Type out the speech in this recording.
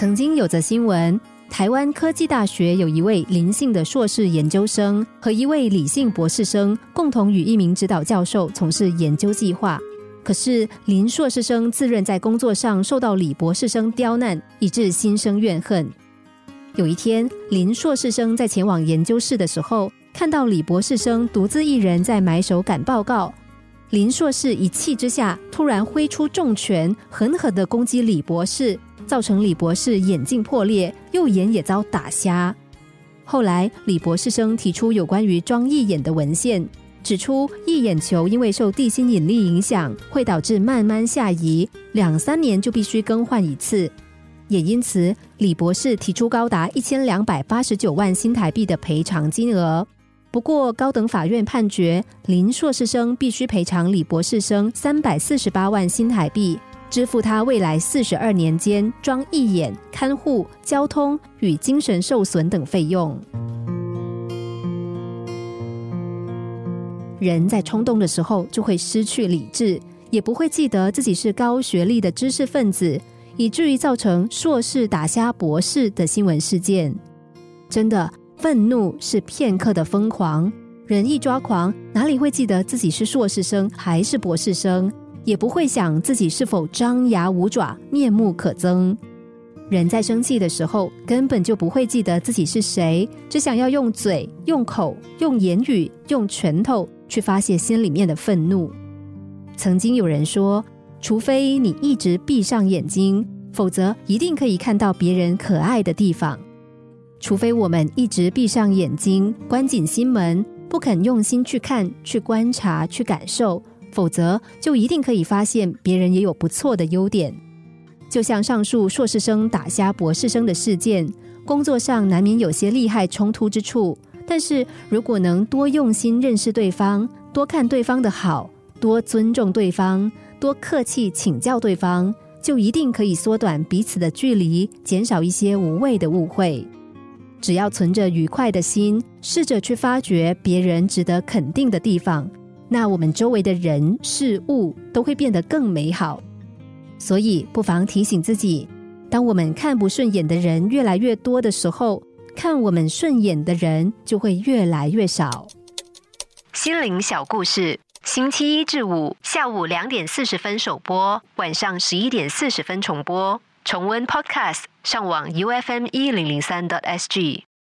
曾经有则新闻，台湾科技大学有一位林姓的硕士研究生和一位李姓博士生共同与一名指导教授从事研究计划。可是林硕士生自认在工作上受到李博士生刁难，以致心生怨恨。有一天，林硕士生在前往研究室的时候，看到李博士生独自一人在埋首赶报告。林硕士一气之下，突然挥出重拳，狠狠地攻击李博士。造成李博士眼镜破裂，右眼也遭打瞎。后来，李博士生提出有关于装义眼的文献，指出义眼球因为受地心引力影响，会导致慢慢下移，两三年就必须更换一次。也因此，李博士提出高达一千两百八十九万新台币的赔偿金额。不过，高等法院判决林硕士生必须赔偿李博士生三百四十八万新台币。支付他未来四十二年间装义眼、看护、交通与精神受损等费用。人在冲动的时候就会失去理智，也不会记得自己是高学历的知识分子，以至于造成硕士打瞎博士的新闻事件。真的，愤怒是片刻的疯狂，人一抓狂，哪里会记得自己是硕士生还是博士生？也不会想自己是否张牙舞爪、面目可憎。人在生气的时候，根本就不会记得自己是谁，只想要用嘴、用口、用言语、用拳头去发泄心里面的愤怒。曾经有人说，除非你一直闭上眼睛，否则一定可以看到别人可爱的地方。除非我们一直闭上眼睛，关紧心门，不肯用心去看、去观察、去感受。否则，就一定可以发现别人也有不错的优点。就像上述硕士生打瞎博士生的事件，工作上难免有些利害冲突之处。但是如果能多用心认识对方，多看对方的好，多尊重对方，多客气请教对方，就一定可以缩短彼此的距离，减少一些无谓的误会。只要存着愉快的心，试着去发掘别人值得肯定的地方。那我们周围的人事物都会变得更美好，所以不妨提醒自己：当我们看不顺眼的人越来越多的时候，看我们顺眼的人就会越来越少。心灵小故事，星期一至五下午两点四十分首播，晚上十一点四十分重播。重温 Podcast，上网 U F M 一零零三 t S G。